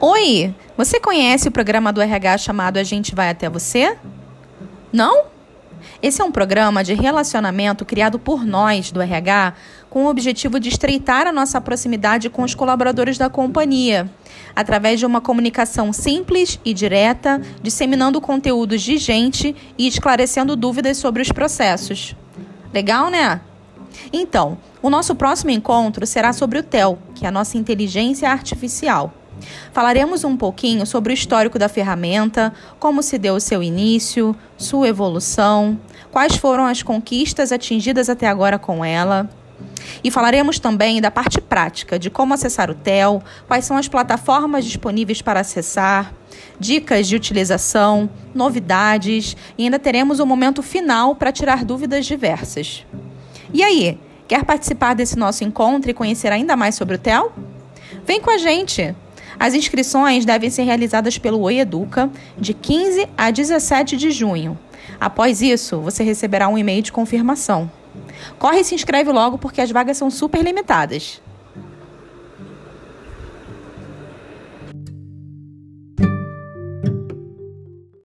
Oi, você conhece o programa do RH chamado A Gente Vai Até Você? Não? Esse é um programa de relacionamento criado por nós do RH com o objetivo de estreitar a nossa proximidade com os colaboradores da companhia, através de uma comunicação simples e direta, disseminando conteúdos de gente e esclarecendo dúvidas sobre os processos. Legal, né? Então, o nosso próximo encontro será sobre o TEL, que é a nossa inteligência artificial. Falaremos um pouquinho sobre o histórico da ferramenta, como se deu o seu início, sua evolução, quais foram as conquistas atingidas até agora com ela. E falaremos também da parte prática, de como acessar o TEL, quais são as plataformas disponíveis para acessar, dicas de utilização, novidades e ainda teremos um momento final para tirar dúvidas diversas. E aí, quer participar desse nosso encontro e conhecer ainda mais sobre o TEL? Vem com a gente! As inscrições devem ser realizadas pelo Oi Educa de 15 a 17 de junho. Após isso, você receberá um e-mail de confirmação. Corre e se inscreve logo porque as vagas são super limitadas.